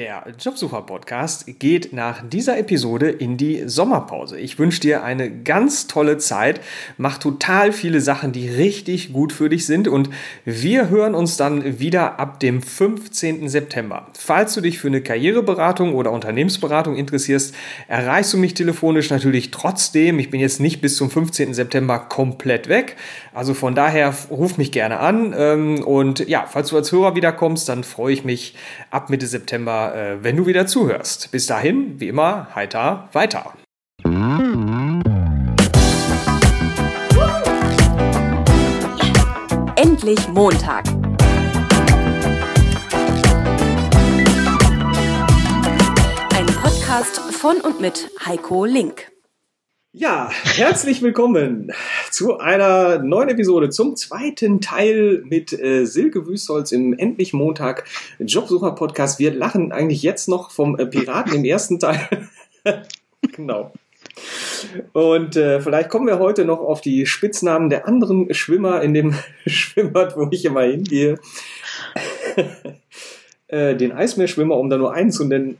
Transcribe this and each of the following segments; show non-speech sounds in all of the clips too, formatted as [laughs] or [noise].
Der Jobsucher-Podcast geht nach dieser Episode in die Sommerpause. Ich wünsche dir eine ganz tolle Zeit. Mach total viele Sachen, die richtig gut für dich sind. Und wir hören uns dann wieder ab dem 15. September. Falls du dich für eine Karriereberatung oder Unternehmensberatung interessierst, erreichst du mich telefonisch natürlich trotzdem. Ich bin jetzt nicht bis zum 15. September komplett weg. Also von daher ruf mich gerne an. Ähm, und ja, falls du als Hörer wiederkommst, dann freue ich mich ab Mitte September äh, wenn du wieder zuhörst. Bis dahin, wie immer, heiter weiter. Endlich Montag. Ein Podcast von und mit Heiko Link. Ja, herzlich willkommen zu einer neuen Episode, zum zweiten Teil mit äh, Silke Wüstholz im Endlich Montag Jobsucher Podcast. Wir lachen eigentlich jetzt noch vom äh, Piraten im ersten Teil. [laughs] genau. Und äh, vielleicht kommen wir heute noch auf die Spitznamen der anderen Schwimmer in dem [laughs] Schwimmbad, wo ich immer hingehe. [laughs] äh, den Eismeerschwimmer, um da nur einen zu nennen,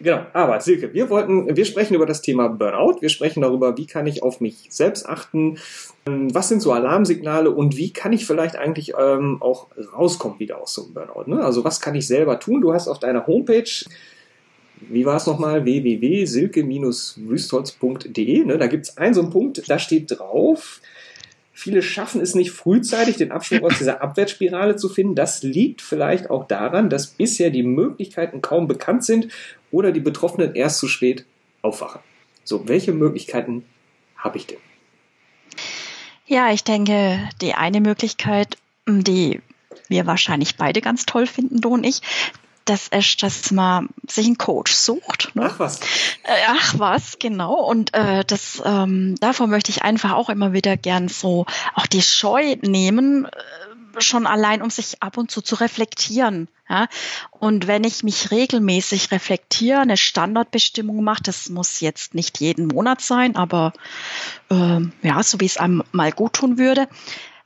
Genau, aber Silke, wir wollten, wir sprechen über das Thema Burnout, wir sprechen darüber, wie kann ich auf mich selbst achten, was sind so Alarmsignale und wie kann ich vielleicht eigentlich ähm, auch rauskommen wieder aus so einem Burnout. Ne? Also was kann ich selber tun? Du hast auf deiner Homepage, wie war es nochmal, www.silke-wüstholz.de, ne? da gibt es einen so einen Punkt, da steht drauf, Viele schaffen es nicht frühzeitig, den Absprung aus dieser Abwärtsspirale zu finden. Das liegt vielleicht auch daran, dass bisher die Möglichkeiten kaum bekannt sind oder die Betroffenen erst zu spät aufwachen. So, welche Möglichkeiten habe ich denn? Ja, ich denke, die eine Möglichkeit, die wir wahrscheinlich beide ganz toll finden, du und ich, das ist, dass man sich einen Coach sucht. Ne? Ach was. Äh, ach was, genau. Und äh, das ähm, davon möchte ich einfach auch immer wieder gern so auch die Scheu nehmen, äh, schon allein, um sich ab und zu zu reflektieren. Ja? Und wenn ich mich regelmäßig reflektiere, eine Standardbestimmung mache, das muss jetzt nicht jeden Monat sein, aber äh, ja, so wie es einem mal gut tun würde,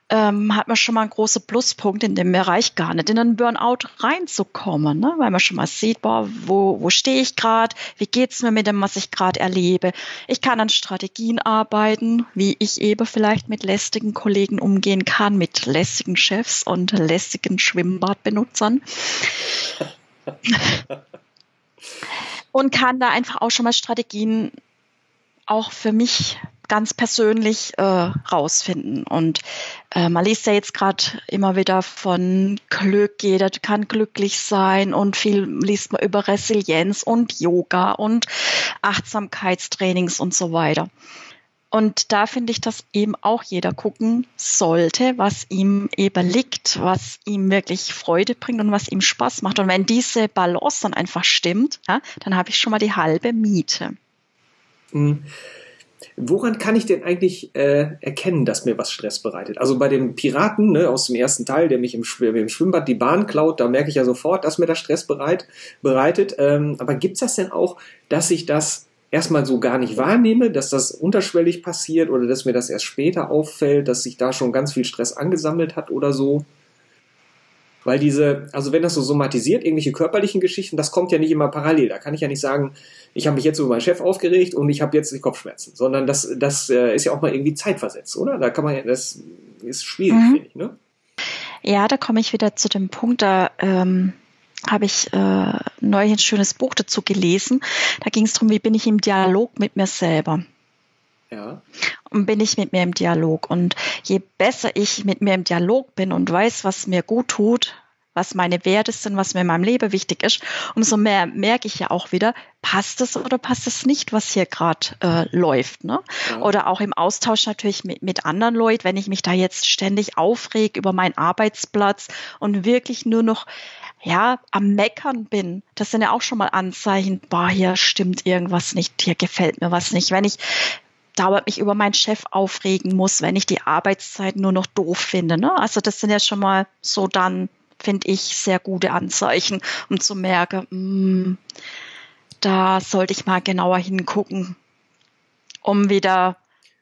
ähm, hat man schon mal einen großen Pluspunkt in dem Bereich gar nicht in einen Burnout reinzukommen, ne? weil man schon mal sieht, boah, wo, wo stehe ich gerade, wie geht's mir mit dem, was ich gerade erlebe. Ich kann an Strategien arbeiten, wie ich eben vielleicht mit lästigen Kollegen umgehen kann, mit lästigen Chefs und lästigen Schwimmbadbenutzern. [laughs] und kann da einfach auch schon mal Strategien auch für mich ganz persönlich äh, rausfinden. Und äh, man liest ja jetzt gerade immer wieder von Glück, jeder kann glücklich sein und viel liest man über Resilienz und Yoga und Achtsamkeitstrainings und so weiter. Und da finde ich, dass eben auch jeder gucken sollte, was ihm eben liegt, was ihm wirklich Freude bringt und was ihm Spaß macht. Und wenn diese Balance dann einfach stimmt, ja, dann habe ich schon mal die halbe Miete. Mhm. Woran kann ich denn eigentlich äh, erkennen, dass mir was Stress bereitet? Also bei dem Piraten ne, aus dem ersten Teil, der mich im, im, Schwimmbad die Bahn klaut, da merke ich ja sofort, dass mir das Stress bereit, bereitet. Ähm, aber gibt's das denn auch, dass ich das erstmal so gar nicht wahrnehme, dass das unterschwellig passiert oder dass mir das erst später auffällt, dass sich da schon ganz viel Stress angesammelt hat oder so? Weil diese, also wenn das so somatisiert, irgendwelche körperlichen Geschichten, das kommt ja nicht immer parallel. Da kann ich ja nicht sagen, ich habe mich jetzt über meinen Chef aufgeregt und ich habe jetzt die Kopfschmerzen, sondern das, das äh, ist ja auch mal irgendwie zeitversetzt, oder? Da kann man ja, das ist schwierig, mhm. finde ich, ne? Ja, da komme ich wieder zu dem Punkt, da ähm, habe ich äh, neu ein schönes Buch dazu gelesen. Da ging es darum, wie bin ich im Dialog mit mir selber. Ja. Und bin ich mit mir im Dialog. Und je besser ich mit mir im Dialog bin und weiß, was mir gut tut, was meine Werte sind, was mir in meinem Leben wichtig ist, umso mehr merke ich ja auch wieder, passt es oder passt es nicht, was hier gerade äh, läuft. Ne? Ja. Oder auch im Austausch natürlich mit, mit anderen Leuten, wenn ich mich da jetzt ständig aufreg über meinen Arbeitsplatz und wirklich nur noch ja, am Meckern bin, das sind ja auch schon mal Anzeichen, boah, hier stimmt irgendwas nicht, hier gefällt mir was nicht. Wenn ich dauernd mich über meinen Chef aufregen muss, wenn ich die Arbeitszeit nur noch doof finde. Ne? Also das sind ja schon mal so dann, finde ich, sehr gute Anzeichen, um zu merken, mh, hm, da sollte ich mal genauer hingucken, um wieder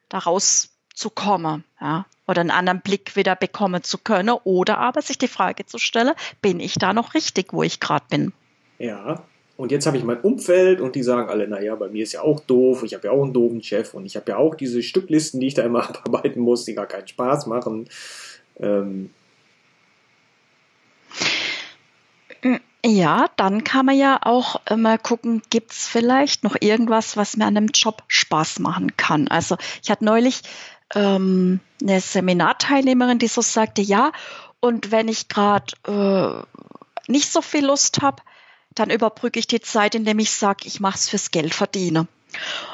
da rauszukommen, ja, oder einen anderen Blick wieder bekommen zu können, oder aber sich die Frage zu stellen, bin ich da noch richtig, wo ich gerade bin? Ja. Und jetzt habe ich mein Umfeld und die sagen alle, naja, bei mir ist ja auch doof, ich habe ja auch einen doofen Chef und ich habe ja auch diese Stücklisten, die ich da immer [laughs] abarbeiten muss, die gar keinen Spaß machen. Ähm, Ja, dann kann man ja auch mal gucken, gibt's vielleicht noch irgendwas, was mir an dem Job Spaß machen kann. Also ich hatte neulich ähm, eine Seminarteilnehmerin, die so sagte, ja, und wenn ich gerade äh, nicht so viel Lust habe, dann überbrücke ich die Zeit, indem ich sage, ich mache es fürs Geld verdiene.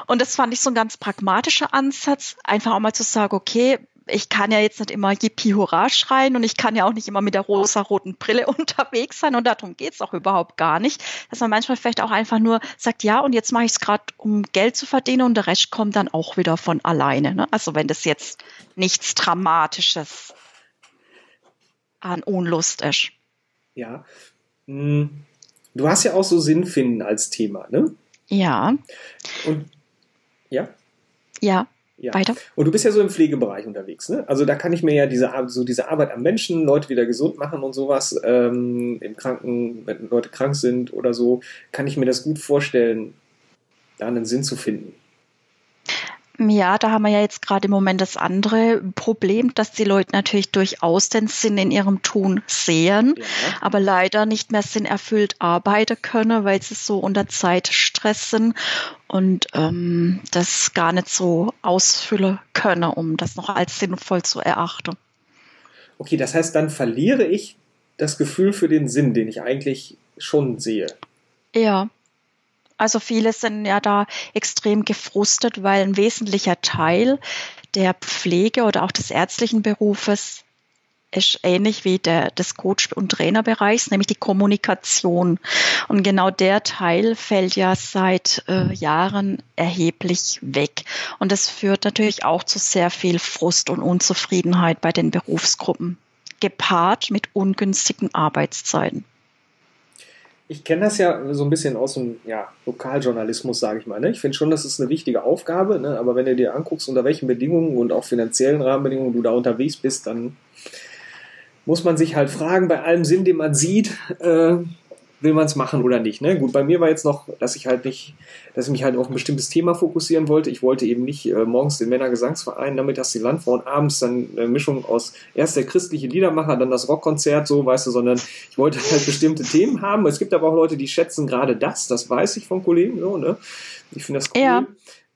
Und das fand ich so ein ganz pragmatischer Ansatz, einfach auch mal zu sagen, okay, ich kann ja jetzt nicht immer Yippie Hurra schreien und ich kann ja auch nicht immer mit der rosa-roten Brille [laughs] unterwegs sein und darum geht's auch überhaupt gar nicht. Dass man manchmal vielleicht auch einfach nur sagt, ja, und jetzt mache ich es gerade, um Geld zu verdienen und der Rest kommt dann auch wieder von alleine. Ne? Also wenn das jetzt nichts Dramatisches an Unlust ist. Ja. Hm. Du hast ja auch so Sinn finden als Thema, ne? Ja. Und ja? Ja. Ja. Weiter. Und du bist ja so im Pflegebereich unterwegs, ne? Also da kann ich mir ja diese, so diese Arbeit am Menschen, Leute wieder gesund machen und sowas, ähm, im Kranken, wenn Leute krank sind oder so, kann ich mir das gut vorstellen, da einen Sinn zu finden. Ja, da haben wir ja jetzt gerade im Moment das andere Problem, dass die Leute natürlich durchaus den Sinn in ihrem Tun sehen, ja. aber leider nicht mehr sinnerfüllt arbeiten können, weil sie so unter Zeitstress sind und ähm, das gar nicht so ausfüllen können, um das noch als sinnvoll zu erachten. Okay, das heißt, dann verliere ich das Gefühl für den Sinn, den ich eigentlich schon sehe. Ja. Also viele sind ja da extrem gefrustet, weil ein wesentlicher Teil der Pflege oder auch des ärztlichen Berufes ist ähnlich wie der, des Coach- und Trainerbereichs, nämlich die Kommunikation. Und genau der Teil fällt ja seit äh, Jahren erheblich weg. Und das führt natürlich auch zu sehr viel Frust und Unzufriedenheit bei den Berufsgruppen, gepaart mit ungünstigen Arbeitszeiten ich kenne das ja so ein bisschen aus dem ja, Lokaljournalismus, sage ich mal. Ne? Ich finde schon, das ist eine wichtige Aufgabe, ne? aber wenn du dir anguckst, unter welchen Bedingungen und auch finanziellen Rahmenbedingungen du da unterwegs bist, dann muss man sich halt fragen, bei allem Sinn, den man sieht, äh, will man es machen oder nicht. Ne? Gut, bei mir war jetzt noch, dass ich halt nicht, dass ich mich halt auf ein bestimmtes Thema fokussieren wollte. Ich wollte eben nicht äh, morgens den Männergesangsverein, damit das die Landfrau und abends dann eine Mischung aus erst der christliche Liedermacher, dann das Rockkonzert, so weißt du, sondern ich wollte [laughs] halt bestimmte Themen haben. Es gibt aber auch Leute, die schätzen gerade das, das weiß ich von Kollegen so, ne? Ich finde das cool. Ja.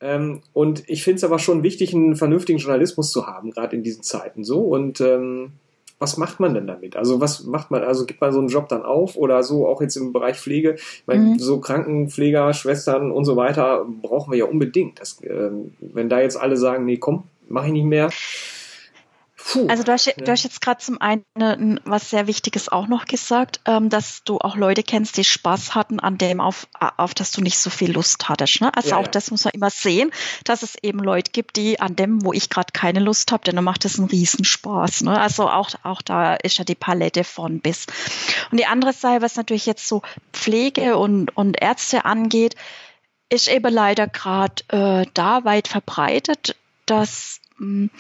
Ähm, und ich finde es aber schon wichtig, einen vernünftigen Journalismus zu haben, gerade in diesen Zeiten so. Und ähm, was macht man denn damit? Also was macht man, also gibt man so einen Job dann auf oder so auch jetzt im Bereich Pflege? Ich meine, mhm. so Krankenpfleger, Schwestern und so weiter brauchen wir ja unbedingt. Das, äh, wenn da jetzt alle sagen, nee, komm, mach ich nicht mehr, Puh, also du hast, du hast jetzt gerade zum einen was sehr Wichtiges auch noch gesagt, ähm, dass du auch Leute kennst, die Spaß hatten an dem, auf, auf das du nicht so viel Lust hattest. Ne? Also ja, auch ja. das muss man immer sehen, dass es eben Leute gibt, die an dem, wo ich gerade keine Lust habe, denn dann macht das einen Riesenspaß. Ne? Also auch, auch da ist ja die Palette von bis. Und die andere Seite, was natürlich jetzt so Pflege und, und Ärzte angeht, ist eben leider gerade äh, da weit verbreitet, dass mh, hm,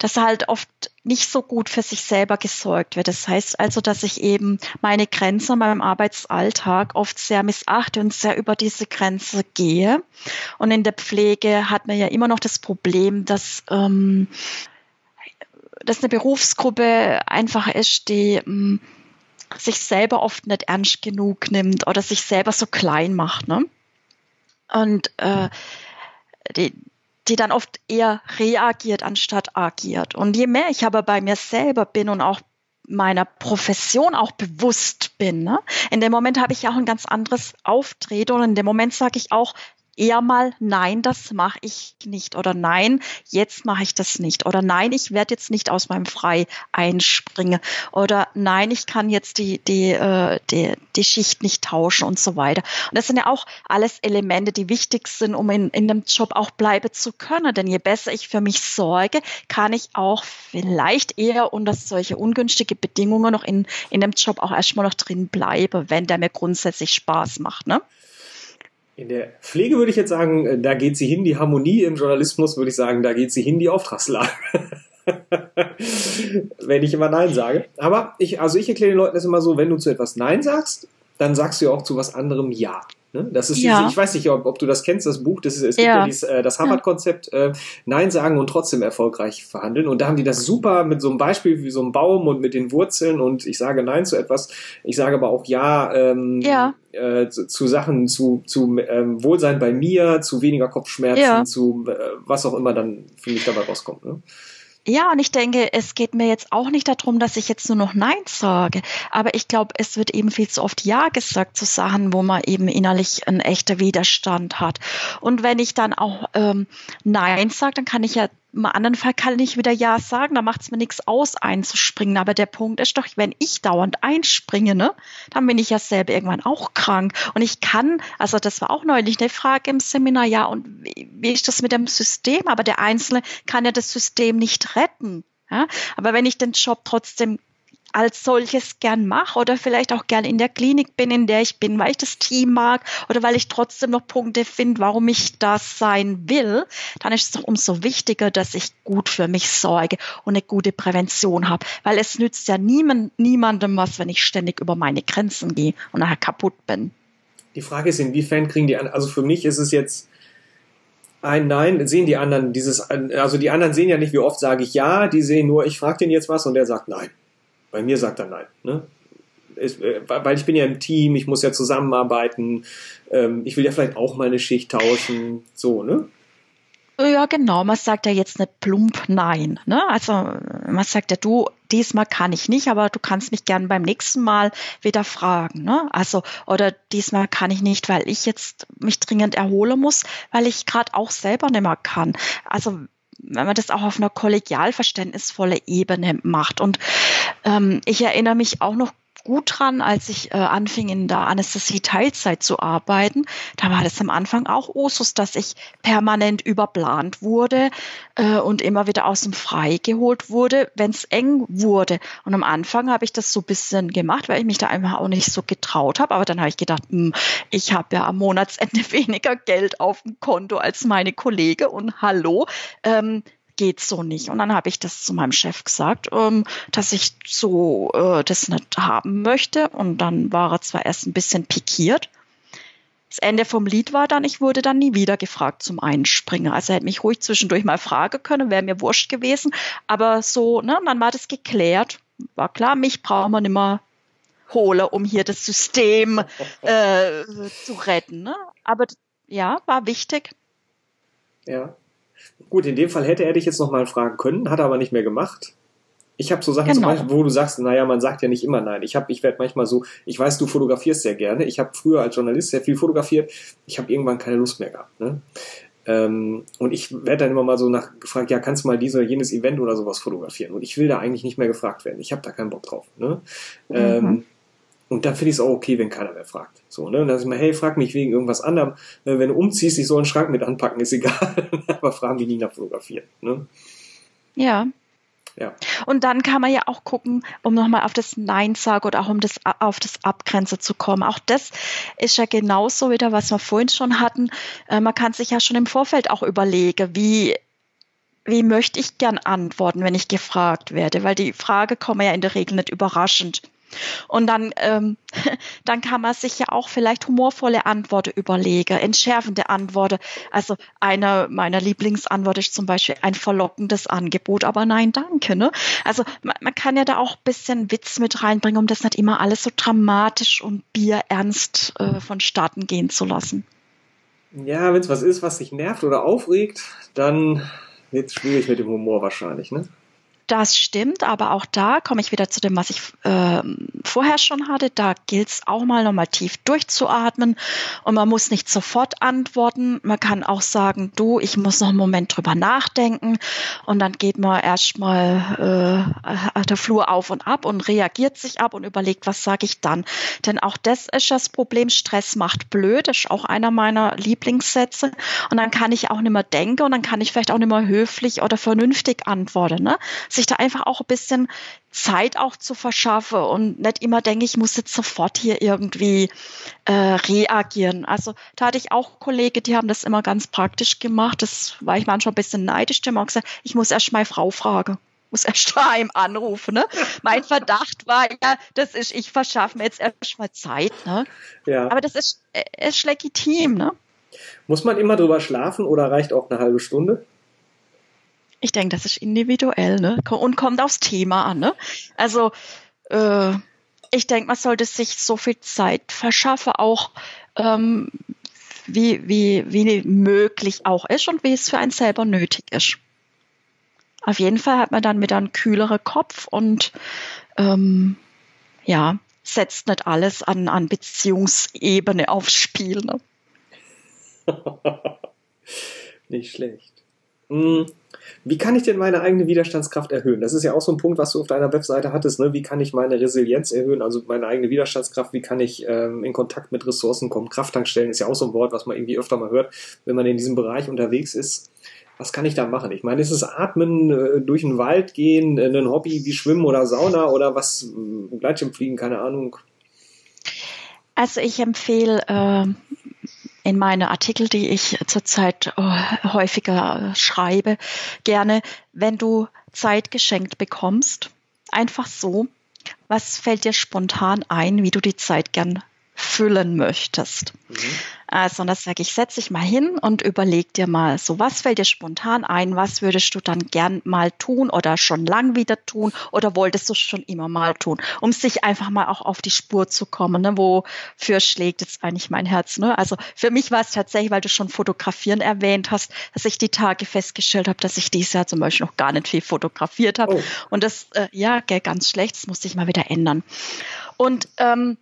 dass halt oft nicht so gut für sich selber gesorgt wird. Das heißt also, dass ich eben meine Grenze in meinem Arbeitsalltag oft sehr missachte und sehr über diese Grenze gehe. Und in der Pflege hat man ja immer noch das Problem, dass, ähm, dass eine Berufsgruppe einfach ist, die ähm, sich selber oft nicht ernst genug nimmt oder sich selber so klein macht. Ne? Und äh, die, die dann oft eher reagiert anstatt agiert. Und je mehr ich aber bei mir selber bin und auch meiner Profession auch bewusst bin, ne? in dem Moment habe ich ja auch ein ganz anderes Auftreten und in dem Moment sage ich auch, eher mal, nein, das mache ich nicht oder nein, jetzt mache ich das nicht oder nein, ich werde jetzt nicht aus meinem Frei einspringen oder nein, ich kann jetzt die, die, äh, die, die Schicht nicht tauschen und so weiter. Und das sind ja auch alles Elemente, die wichtig sind, um in, in dem Job auch bleiben zu können. Denn je besser ich für mich sorge, kann ich auch vielleicht eher unter solche ungünstige Bedingungen noch in, in dem Job auch erstmal noch drin bleiben, wenn der mir grundsätzlich Spaß macht. Ne? In der Pflege würde ich jetzt sagen, äh, da geht sie hin. Die Harmonie im Journalismus würde ich sagen, da geht sie hin, die Auftragslage. [laughs] wenn ich immer Nein sage. Aber ich, also ich erkläre den Leuten das immer so, wenn du zu etwas Nein sagst, dann sagst du ja auch zu was anderem Ja. Ne? Das ist, ja. ich weiß nicht, ob, ob, du das kennst, das Buch, das ist, es gibt ja, ja dieses, äh, das Harvard-Konzept, äh, Nein sagen und trotzdem erfolgreich verhandeln. Und da haben die das super mit so einem Beispiel wie so einem Baum und mit den Wurzeln und ich sage Nein zu etwas, ich sage aber auch Ja, ähm, ja. Äh, zu, zu, Sachen, zu, zu ähm, Wohlsein bei mir, zu weniger Kopfschmerzen, zu äh, was auch immer dann für mich dabei rauskommt. Ne? Ja, und ich denke, es geht mir jetzt auch nicht darum, dass ich jetzt nur noch Nein sage. Aber ich glaube, es wird eben viel zu oft Ja gesagt zu Sachen, wo man eben innerlich ein echter Widerstand hat. Und wenn ich dann auch ähm, Nein sage, dann kann ich ja im anderen Fall kann ich wieder Ja sagen, da macht es mir nichts aus, einzuspringen. Aber der Punkt ist doch, wenn ich dauernd einspringe, ne, dann bin ich ja selber irgendwann auch krank. Und ich kann, also das war auch neulich eine Frage im Seminar, ja, und wie, wie ist das mit dem System? Aber der Einzelne kann ja das System nicht retten. Ja? Aber wenn ich den Job trotzdem als solches gern mache oder vielleicht auch gern in der Klinik bin, in der ich bin, weil ich das Team mag oder weil ich trotzdem noch Punkte finde, warum ich das sein will, dann ist es doch umso wichtiger, dass ich gut für mich sorge und eine gute Prävention habe, weil es nützt ja niemand, niemandem was, wenn ich ständig über meine Grenzen gehe und nachher kaputt bin. Die Frage ist, inwiefern kriegen die, also für mich ist es jetzt ein Nein, sehen die anderen dieses, also die anderen sehen ja nicht, wie oft sage ich ja, die sehen nur, ich frage den jetzt was und der sagt nein. Bei mir sagt er nein. Ne? Ist, äh, weil ich bin ja im Team, ich muss ja zusammenarbeiten, ähm, ich will ja vielleicht auch meine Schicht tauschen, so, ne? Ja, genau. Man sagt ja jetzt nicht plump nein. Ne? Also man sagt ja, du, diesmal kann ich nicht, aber du kannst mich gern beim nächsten Mal wieder fragen. Ne? Also, oder diesmal kann ich nicht, weil ich jetzt mich dringend erholen muss, weil ich gerade auch selber nicht mehr kann. Also wenn man das auch auf einer kollegial verständnisvolle Ebene macht. Und ähm, ich erinnere mich auch noch gut dran, als ich äh, anfing in der Anästhesie Teilzeit zu arbeiten. Da war das am Anfang auch Usus, dass ich permanent überplant wurde äh, und immer wieder aus dem Frei geholt wurde, wenn es eng wurde. Und am Anfang habe ich das so ein bisschen gemacht, weil ich mich da einfach auch nicht so getraut habe. Aber dann habe ich gedacht, hm, ich habe ja am Monatsende [laughs] weniger Geld auf dem Konto als meine Kollege und hallo. Ähm, geht so nicht. Und dann habe ich das zu meinem Chef gesagt, ähm, dass ich so äh, das nicht haben möchte. Und dann war er zwar erst ein bisschen pikiert. Das Ende vom Lied war dann, ich wurde dann nie wieder gefragt zum Einspringen. Also er hätte mich ruhig zwischendurch mal fragen können, wäre mir wurscht gewesen. Aber so, ne, dann war das geklärt. War klar, mich brauchen wir nicht mehr holen, um hier das System äh, zu retten. Ne? Aber ja, war wichtig. Ja. Gut, in dem Fall hätte er dich jetzt nochmal fragen können, hat er aber nicht mehr gemacht. Ich habe so Sachen genau. zum Beispiel, wo du sagst, naja, man sagt ja nicht immer nein. Ich habe, ich werde manchmal so, ich weiß, du fotografierst sehr gerne. Ich habe früher als Journalist sehr viel fotografiert. Ich habe irgendwann keine Lust mehr gehabt. Ne? Ähm, und ich werde dann immer mal so nach gefragt, ja, kannst du mal dieses oder jenes Event oder sowas fotografieren? Und ich will da eigentlich nicht mehr gefragt werden. Ich habe da keinen Bock drauf. Ne? Mhm. Ähm, und dann finde ich es auch okay, wenn keiner mehr fragt. So, ne? Und dann sag ich mal, hey, frag mich wegen irgendwas anderem. Äh, wenn du umziehst, ich soll einen Schrank mit anpacken, ist [laughs] egal. Aber fragen die nie nach Fotografieren. Ne? Ja. Ja. Und dann kann man ja auch gucken, um nochmal auf das Nein sagen oder auch um das auf das Abgrenzen zu kommen. Auch das ist ja genauso wieder, was wir vorhin schon hatten. Äh, man kann sich ja schon im Vorfeld auch überlegen, wie wie möchte ich gern antworten, wenn ich gefragt werde, weil die Frage kommt ja in der Regel nicht überraschend. Und dann, ähm, [laughs] dann kann man sich ja auch vielleicht humorvolle Antworten überlegen, entschärfende Antworten. Also eine meiner Lieblingsantworten ist zum Beispiel ein verlockendes Angebot, aber nein, danke. Ne? Also man, man kann ja da auch ein bisschen Witz mit reinbringen, um das nicht immer alles so dramatisch und bierernst äh, vonstatten gehen zu lassen. Ja, wenn es was ist, was dich nervt oder aufregt, dann wird es schwierig mit dem Humor wahrscheinlich, ne? Das stimmt, aber auch da komme ich wieder zu dem, was ich äh, vorher schon hatte. Da gilt es auch mal nochmal tief durchzuatmen und man muss nicht sofort antworten. Man kann auch sagen, du, ich muss noch einen Moment drüber nachdenken und dann geht man erstmal äh, der Flur auf und ab und reagiert sich ab und überlegt, was sage ich dann. Denn auch das ist das Problem, Stress macht blöd, das ist auch einer meiner Lieblingssätze. Und dann kann ich auch nicht mehr denken und dann kann ich vielleicht auch nicht mehr höflich oder vernünftig antworten. Ne? Sich da einfach auch ein bisschen Zeit auch zu verschaffen und nicht immer denke, ich muss jetzt sofort hier irgendwie äh, reagieren. Also da hatte ich auch Kollegen, die haben das immer ganz praktisch gemacht. Das war ich manchmal ein bisschen neidisch. Die haben auch gesagt, ich muss erst meine Frau fragen. muss erst [laughs] daheim anrufen. Ne? Mein Verdacht war ja, das ist, ich verschaffe mir jetzt erstmal Zeit. Ne? Ja. Aber das ist, äh, ist legitim. Ne? Muss man immer drüber schlafen oder reicht auch eine halbe Stunde? Ich denke, das ist individuell ne? und kommt aufs Thema an. Ne? Also äh, ich denke, man sollte sich so viel Zeit verschaffen, auch ähm, wie, wie, wie möglich auch ist und wie es für einen selber nötig ist. Auf jeden Fall hat man dann wieder einen kühleren Kopf und ähm, ja, setzt nicht alles an, an Beziehungsebene aufs Spiel. Ne? [laughs] Nicht schlecht. Hm. Wie kann ich denn meine eigene Widerstandskraft erhöhen? Das ist ja auch so ein Punkt, was du auf deiner Webseite hattest. Ne? Wie kann ich meine Resilienz erhöhen, also meine eigene Widerstandskraft? Wie kann ich ähm, in Kontakt mit Ressourcen kommen? Krafttankstellen ist ja auch so ein Wort, was man irgendwie öfter mal hört, wenn man in diesem Bereich unterwegs ist. Was kann ich da machen? Ich meine, ist es Atmen, äh, durch den Wald gehen, äh, ein Hobby wie Schwimmen oder Sauna oder was, äh, Gleitschirmfliegen, keine Ahnung. Also ich empfehle äh, in meine Artikel, die ich zurzeit äh, häufiger schreibe, gerne, wenn du Zeit geschenkt bekommst, einfach so, was fällt dir spontan ein, wie du die Zeit gern füllen möchtest. Mhm. Also, das sage ich, setz dich mal hin und überleg dir mal, so was fällt dir spontan ein, was würdest du dann gern mal tun oder schon lang wieder tun oder wolltest du schon immer mal tun, um sich einfach mal auch auf die Spur zu kommen, ne? wofür schlägt jetzt eigentlich mein Herz. Ne? Also für mich war es tatsächlich, weil du schon Fotografieren erwähnt hast, dass ich die Tage festgestellt habe, dass ich dieses Jahr zum Beispiel noch gar nicht viel fotografiert habe. Oh. Und das, äh, ja, ganz schlecht, das musste ich mal wieder ändern. Und ähm,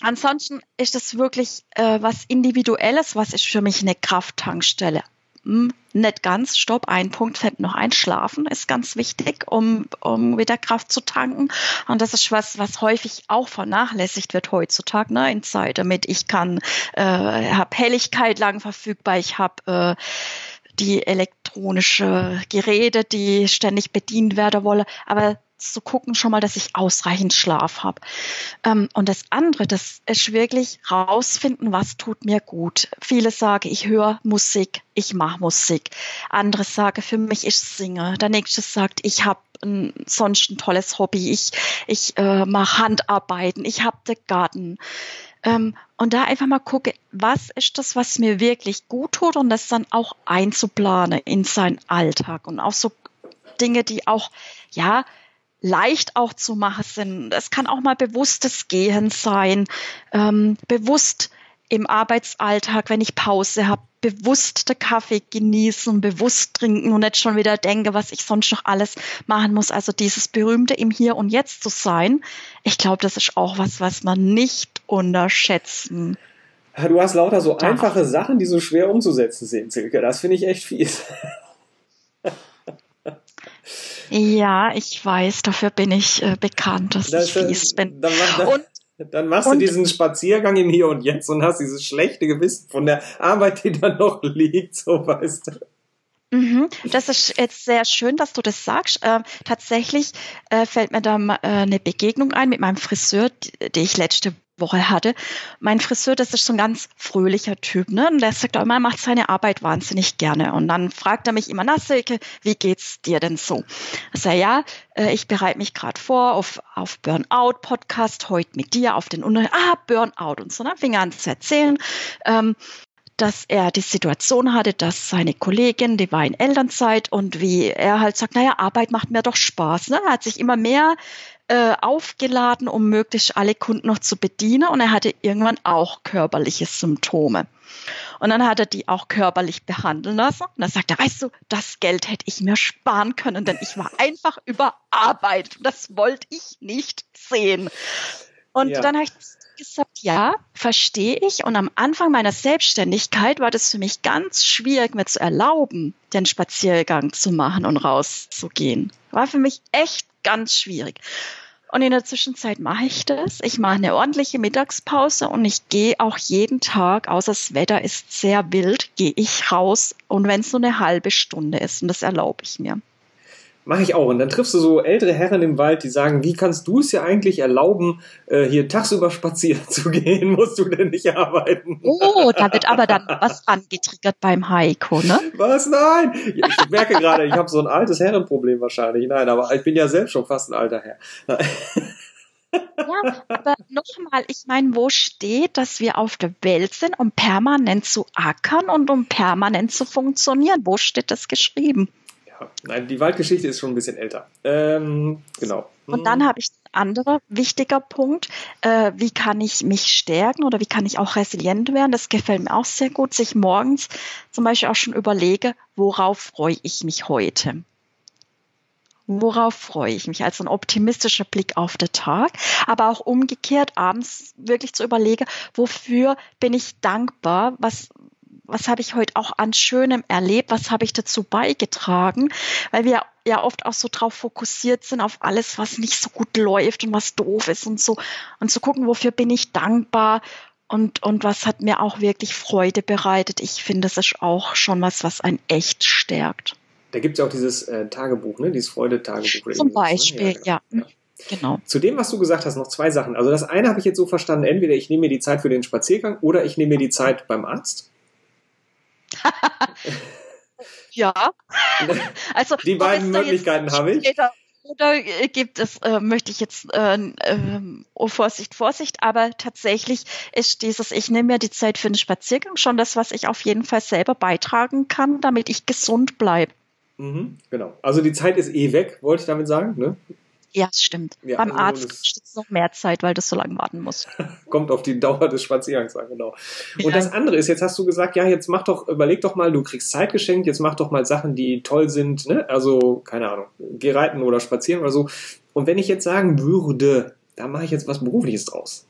Ansonsten ist es wirklich äh, was Individuelles, was ist für mich eine Krafttankstelle. Hm, nicht ganz, stopp, ein Punkt fällt noch ein, Schlafen ist ganz wichtig, um, um wieder Kraft zu tanken. Und das ist was, was häufig auch vernachlässigt wird heutzutage, ne, in Zeit, damit ich kann, äh, habe Helligkeit lang verfügbar, ich habe äh, die elektronische Geräte, die ständig bedient werden wollen, aber zu gucken schon mal, dass ich ausreichend Schlaf habe. Ähm, und das andere, das ist wirklich rausfinden, was tut mir gut. Viele sagen, ich höre Musik, ich mache Musik. Andere sagen, für mich ist Singe. Der nächste sagt, ich habe sonst ein tolles Hobby. Ich, ich äh, mache Handarbeiten, ich habe den Garten. Ähm, und da einfach mal gucke, was ist das, was mir wirklich gut tut und das dann auch einzuplanen in seinen Alltag und auch so Dinge, die auch, ja, leicht auch zu machen sind. Es kann auch mal bewusstes Gehen sein, ähm, bewusst im Arbeitsalltag, wenn ich Pause habe, bewusst den Kaffee genießen, bewusst trinken und nicht schon wieder denke, was ich sonst noch alles machen muss. Also dieses berühmte im Hier und Jetzt zu sein, ich glaube, das ist auch was, was man nicht unterschätzen. Du hast lauter so darf. einfache Sachen, die so schwer umzusetzen sind, Silke. Das finde ich echt fies. [laughs] Ja, ich weiß, dafür bin ich äh, bekannt, dass das, ich fies bin. Dann, dann, und, dann machst und, du diesen Spaziergang im Hier und Jetzt und hast dieses schlechte Gewissen von der Arbeit, die da noch liegt, so weißt du. Mhm. Das ist jetzt sehr schön, dass du das sagst. Äh, tatsächlich äh, fällt mir da äh, eine Begegnung ein mit meinem Friseur, die, die ich letzte Woche hatte. Mein Friseur, das ist so ein ganz fröhlicher Typ, ne? Und der sagt immer, er macht seine Arbeit wahnsinnig gerne. Und dann fragt er mich immer, na Silke, wie geht's dir denn so? Ich sage, ja, äh, ich bereite mich gerade vor auf, auf Burnout-Podcast, heute mit dir auf den Unter Ah, Burnout und so. Dann fing er an zu erzählen. Ähm, dass er die Situation hatte, dass seine Kollegin, die war in Elternzeit und wie er halt sagt, naja, Arbeit macht mir doch Spaß. Ne? Er hat sich immer mehr äh, aufgeladen, um möglichst alle Kunden noch zu bedienen. Und er hatte irgendwann auch körperliche Symptome. Und dann hat er die auch körperlich behandeln lassen. Und dann sagt er, weißt du, das Geld hätte ich mir sparen können, denn ich war einfach überarbeitet. Das wollte ich nicht sehen. Und ja. dann habe ich gesagt, ja, verstehe ich. Und am Anfang meiner Selbstständigkeit war das für mich ganz schwierig, mir zu erlauben, den Spaziergang zu machen und rauszugehen. War für mich echt ganz schwierig. Und in der Zwischenzeit mache ich das. Ich mache eine ordentliche Mittagspause und ich gehe auch jeden Tag, außer das Wetter ist sehr wild, gehe ich raus und wenn es nur eine halbe Stunde ist und das erlaube ich mir. Mache ich auch. Und dann triffst du so ältere Herren im Wald, die sagen, wie kannst du es ja eigentlich erlauben, äh, hier tagsüber spazieren [laughs] zu gehen? Musst du denn nicht arbeiten? Oh, da wird aber dann was angetriggert beim Heiko, ne? Was? Nein! Ich merke gerade, ich habe so ein altes Herrenproblem wahrscheinlich. Nein, aber ich bin ja selbst schon fast ein alter Herr. Ja, aber nochmal, ich meine, wo steht, dass wir auf der Welt sind, um permanent zu ackern und um permanent zu funktionieren? Wo steht das geschrieben? Ja, nein, die Waldgeschichte ist schon ein bisschen älter. Ähm, genau. Und dann habe ich ein anderer wichtiger Punkt. Äh, wie kann ich mich stärken oder wie kann ich auch resilient werden? Das gefällt mir auch sehr gut, sich morgens zum Beispiel auch schon überlege, worauf freue ich mich heute? Worauf freue ich mich? Also ein optimistischer Blick auf den Tag, aber auch umgekehrt abends wirklich zu überlegen, wofür bin ich dankbar? Was, was habe ich heute auch an Schönem erlebt? Was habe ich dazu beigetragen? Weil wir ja oft auch so drauf fokussiert sind auf alles, was nicht so gut läuft und was doof ist und so. Und zu gucken, wofür bin ich dankbar? Und, und was hat mir auch wirklich Freude bereitet? Ich finde, das ist auch schon was, was einen echt stärkt. Da gibt es ja auch dieses äh, Tagebuch, ne? dieses Freude-Tagebuch. Zum Beispiel, ne? ja, genau. ja. Genau. Zu dem, was du gesagt hast, noch zwei Sachen. Also das eine habe ich jetzt so verstanden, entweder ich nehme mir die Zeit für den Spaziergang oder ich nehme mir die Zeit beim Arzt. [laughs] ja. [laughs] also die beiden Möglichkeiten habe ich. Oder gibt es, äh, möchte ich jetzt, äh, äh, oh Vorsicht, Vorsicht, aber tatsächlich ist dieses, ich nehme mir die Zeit für den Spaziergang schon das, was ich auf jeden Fall selber beitragen kann, damit ich gesund bleibe. Mhm, genau. Also die Zeit ist eh weg, wollte ich damit sagen. Ne? Ja, stimmt. Ja, Beim also Arzt steht es noch mehr Zeit, weil du so lange warten musst. [laughs] Kommt auf die Dauer des Spaziergangs an, genau. Und ja. das andere ist, jetzt hast du gesagt, ja, jetzt mach doch, überleg doch mal, du kriegst Zeit geschenkt, jetzt mach doch mal Sachen, die toll sind, ne? Also, keine Ahnung, geh reiten oder spazieren oder so. Und wenn ich jetzt sagen würde, da mache ich jetzt was Berufliches draus.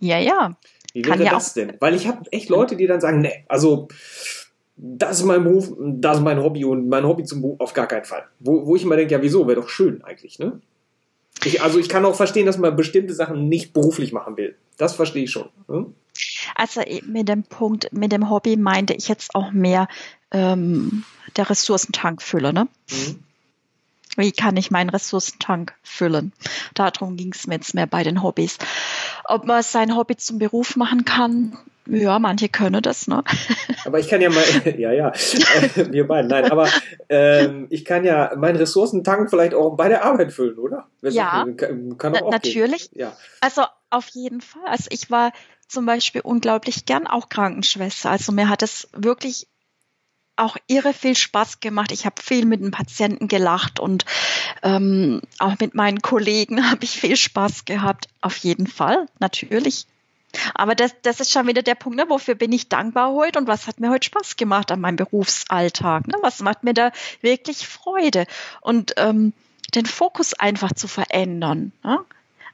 Ja, ja. Wie wäre ja das denn? Weil ich habe echt Leute, die dann sagen, nee, also das ist mein Beruf, das ist mein Hobby und mein Hobby zum Beruf auf gar keinen Fall. Wo, wo ich immer denke, ja, wieso, wäre doch schön eigentlich, ne? Ich, also ich kann auch verstehen, dass man bestimmte Sachen nicht beruflich machen will. Das verstehe ich schon. Ne? Also mit dem Punkt, mit dem Hobby meinte ich jetzt auch mehr ähm, der Ressourcentank füllen. Ne? Mhm. Wie kann ich meinen Ressourcentank füllen? Darum ging es mir jetzt mehr bei den Hobbys. Ob man sein Hobby zum Beruf machen kann, ja, manche können das, ne? [laughs] Aber ich kann ja mal, [laughs] ja, ja, [laughs] wir beiden, nein, aber ähm, ich kann ja meinen Ressourcentank vielleicht auch bei der Arbeit füllen, oder? ja, kann, kann auch natürlich. Ja. Also auf jeden Fall. Also ich war zum Beispiel unglaublich gern auch Krankenschwester. Also mir hat es wirklich auch irre viel Spaß gemacht. Ich habe viel mit den Patienten gelacht und ähm, auch mit meinen Kollegen habe ich viel Spaß gehabt. Auf jeden Fall, natürlich. Aber das, das ist schon wieder der Punkt, ne? wofür bin ich dankbar heute und was hat mir heute Spaß gemacht an meinem Berufsalltag? Ne? Was macht mir da wirklich Freude? Und ähm, den Fokus einfach zu verändern. Ne?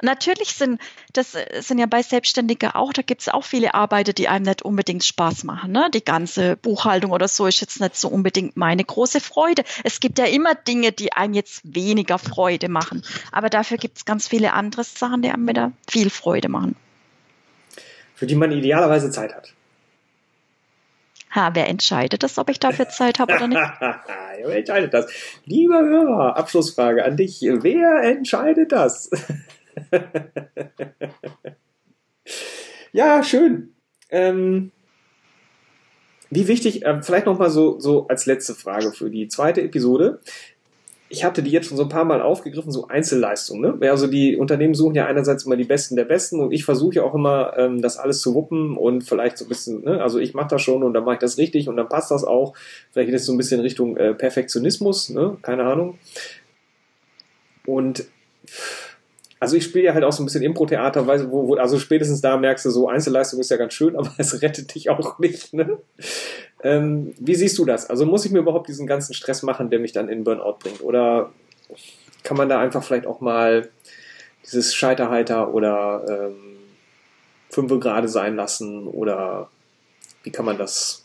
Natürlich sind das sind ja bei Selbstständigen auch, da gibt es auch viele Arbeiter, die einem nicht unbedingt Spaß machen. Ne? Die ganze Buchhaltung oder so ist jetzt nicht so unbedingt meine große Freude. Es gibt ja immer Dinge, die einem jetzt weniger Freude machen. Aber dafür gibt es ganz viele andere Sachen, die einem wieder viel Freude machen für die man idealerweise Zeit hat. Ha, wer entscheidet das, ob ich dafür Zeit habe oder nicht? [laughs] wer entscheidet das? Lieber Hörer, Abschlussfrage an dich. Wer entscheidet das? [laughs] ja, schön. Ähm, wie wichtig, äh, vielleicht nochmal so, so als letzte Frage für die zweite Episode ich hatte die jetzt schon so ein paar Mal aufgegriffen, so Einzelleistungen. Ne? Also die Unternehmen suchen ja einerseits immer die Besten der Besten und ich versuche ja auch immer, ähm, das alles zu wuppen und vielleicht so ein bisschen, ne? also ich mache das schon und dann mache ich das richtig und dann passt das auch. Vielleicht geht es so ein bisschen Richtung äh, Perfektionismus, ne? keine Ahnung. Und also ich spiele ja halt auch so ein bisschen Impro-Theater, wo, wo, also spätestens da merkst du so, Einzelleistung ist ja ganz schön, [laughs] aber es rettet dich auch nicht. Ne? Ähm, wie siehst du das? Also muss ich mir überhaupt diesen ganzen Stress machen, der mich dann in Burnout bringt? Oder kann man da einfach vielleicht auch mal dieses Scheiterheiter oder ähm, Fünfe gerade sein lassen? Oder wie kann man das,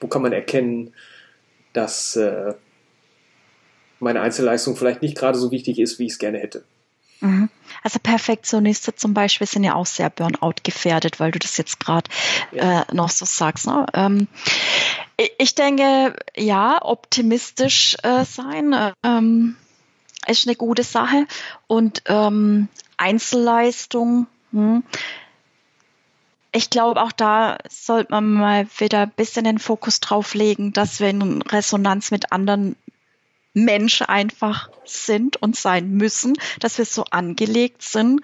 wo kann man erkennen, dass äh, meine Einzelleistung vielleicht nicht gerade so wichtig ist, wie ich es gerne hätte? Mhm. Also Perfektionisten zum Beispiel sind ja auch sehr Burnout gefährdet, weil du das jetzt gerade äh, noch so sagst. Ne? Ähm, Ich denke, ja, optimistisch äh, sein ähm, ist eine gute Sache. Und ähm, Einzelleistung, hm, ich glaube, auch da sollte man mal wieder ein bisschen den Fokus drauf legen, dass wir in Resonanz mit anderen Menschen einfach sind und sein müssen, dass wir so angelegt sind.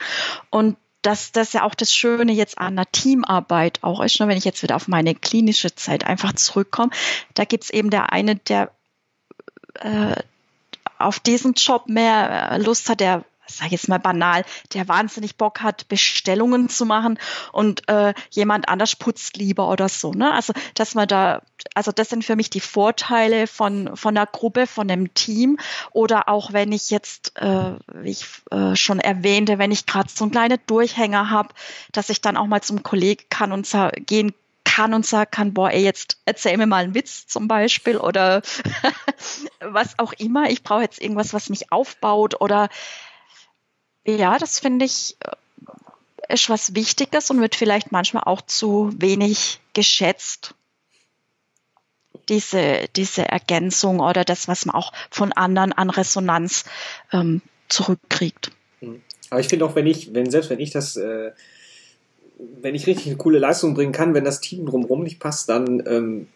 Und dass das ja auch das Schöne jetzt an der Teamarbeit auch ist, ne, wenn ich jetzt wieder auf meine klinische Zeit einfach zurückkomme, da gibt es eben der eine, der äh, auf diesen Job mehr äh, Lust hat, der sag jetzt mal banal, der wahnsinnig Bock hat, Bestellungen zu machen und äh, jemand anders putzt lieber oder so. Ne? Also, dass man da, also das sind für mich die Vorteile von, von einer Gruppe, von einem Team. Oder auch wenn ich jetzt, äh, wie ich äh, schon erwähnte, wenn ich gerade so einen kleinen Durchhänger habe, dass ich dann auch mal zum Kollegen kann und gehen kann und sagen kann, boah, ey, jetzt erzähl mir mal einen Witz zum Beispiel oder [laughs] was auch immer. Ich brauche jetzt irgendwas, was mich aufbaut oder ja, das finde ich äh, ist was Wichtiges und wird vielleicht manchmal auch zu wenig geschätzt. Diese, diese Ergänzung oder das, was man auch von anderen an Resonanz ähm, zurückkriegt. Hm. Aber ich finde auch, wenn ich, wenn selbst wenn ich das, äh, wenn ich richtig eine coole Leistung bringen kann, wenn das Team drumherum nicht passt, dann ähm,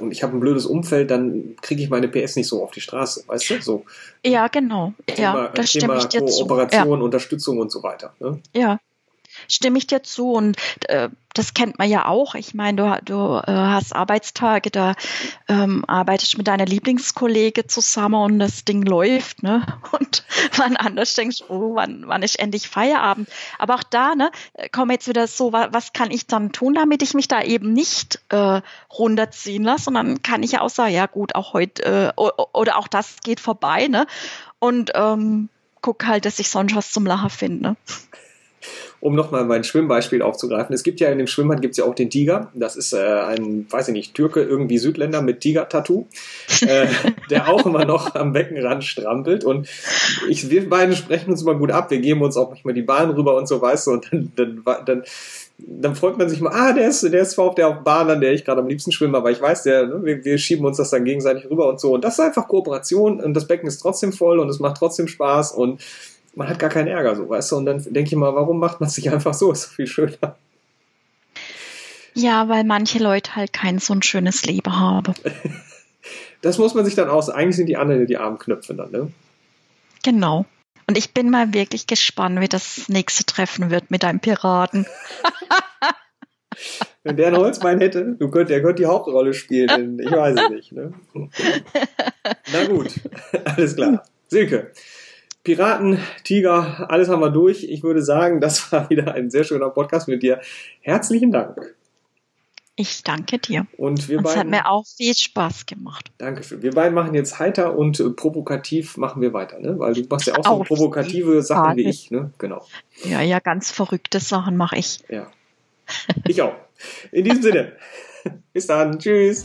und ich habe ein blödes Umfeld, dann kriege ich meine PS nicht so auf die Straße, weißt du? So. Ja, genau. Thema, ja, das Thema stimme ich dir Kooperation, zu. Ja. Unterstützung und so weiter. Ne? Ja, stimme ich dir zu. Und äh, das kennt man ja auch. Ich meine, du, du äh, hast Arbeitstage, da ähm, arbeitest mit deiner Lieblingskollege zusammen und das Ding läuft, ne? [laughs] Und wann anders denkst, oh, wann, wann ist endlich Feierabend? Aber auch da, ne, komme jetzt wieder so, was, was kann ich dann tun, damit ich mich da eben nicht äh, runterziehen lasse? Und dann kann ich ja auch sagen, ja gut, auch heute äh, oder auch das geht vorbei, ne? Und ähm, guck halt, dass ich sonst was zum Lachen finde. Um nochmal mein Schwimmbeispiel aufzugreifen. Es gibt ja in dem Schwimmbad gibt es ja auch den Tiger. Das ist äh, ein, weiß ich nicht, Türke, irgendwie Südländer mit Tiger-Tattoo, äh, [laughs] der auch immer noch am Beckenrand strampelt. Und ich, wir beiden sprechen uns immer gut ab. Wir geben uns auch manchmal die Bahn rüber und so, weißt du, und dann, dann, dann dann freut man sich mal, ah, der ist, der ist zwar auf der Bahn, an der ich gerade am liebsten schwimme, aber ich weiß, der, ne, wir, wir schieben uns das dann gegenseitig rüber und so. Und das ist einfach Kooperation und das Becken ist trotzdem voll und es macht trotzdem Spaß und man hat gar keinen Ärger, so, weißt du? Und dann denke ich mal, warum macht man sich einfach so? [laughs] Ist so viel schöner. Ja, weil manche Leute halt kein so ein schönes Leben haben. [laughs] das muss man sich dann aus. Eigentlich sind die anderen die armen Knöpfe dann, ne? Genau. Und ich bin mal wirklich gespannt, wie das nächste Treffen wird mit einem Piraten. [laughs] Wenn der ein Holzbein hätte, du könnt, der könnte die Hauptrolle spielen. Ich weiß es nicht. Ne? Na gut, alles klar. Silke, Piraten, Tiger, alles haben wir durch. Ich würde sagen, das [laughs] war wieder ein sehr schöner Podcast mit dir. Herzlichen Dank. Ich danke dir. Und wir Es hat mir auch viel Spaß gemacht. Dankeschön. Wir beiden machen jetzt heiter und äh, provokativ machen wir weiter, ne? Weil du machst ja auch so provokative Sachen wie ich, ne? Genau. Ja, ja, ganz verrückte Sachen mache ich. Ja. Ich auch. In diesem Sinne. [laughs] Bis dann. Tschüss.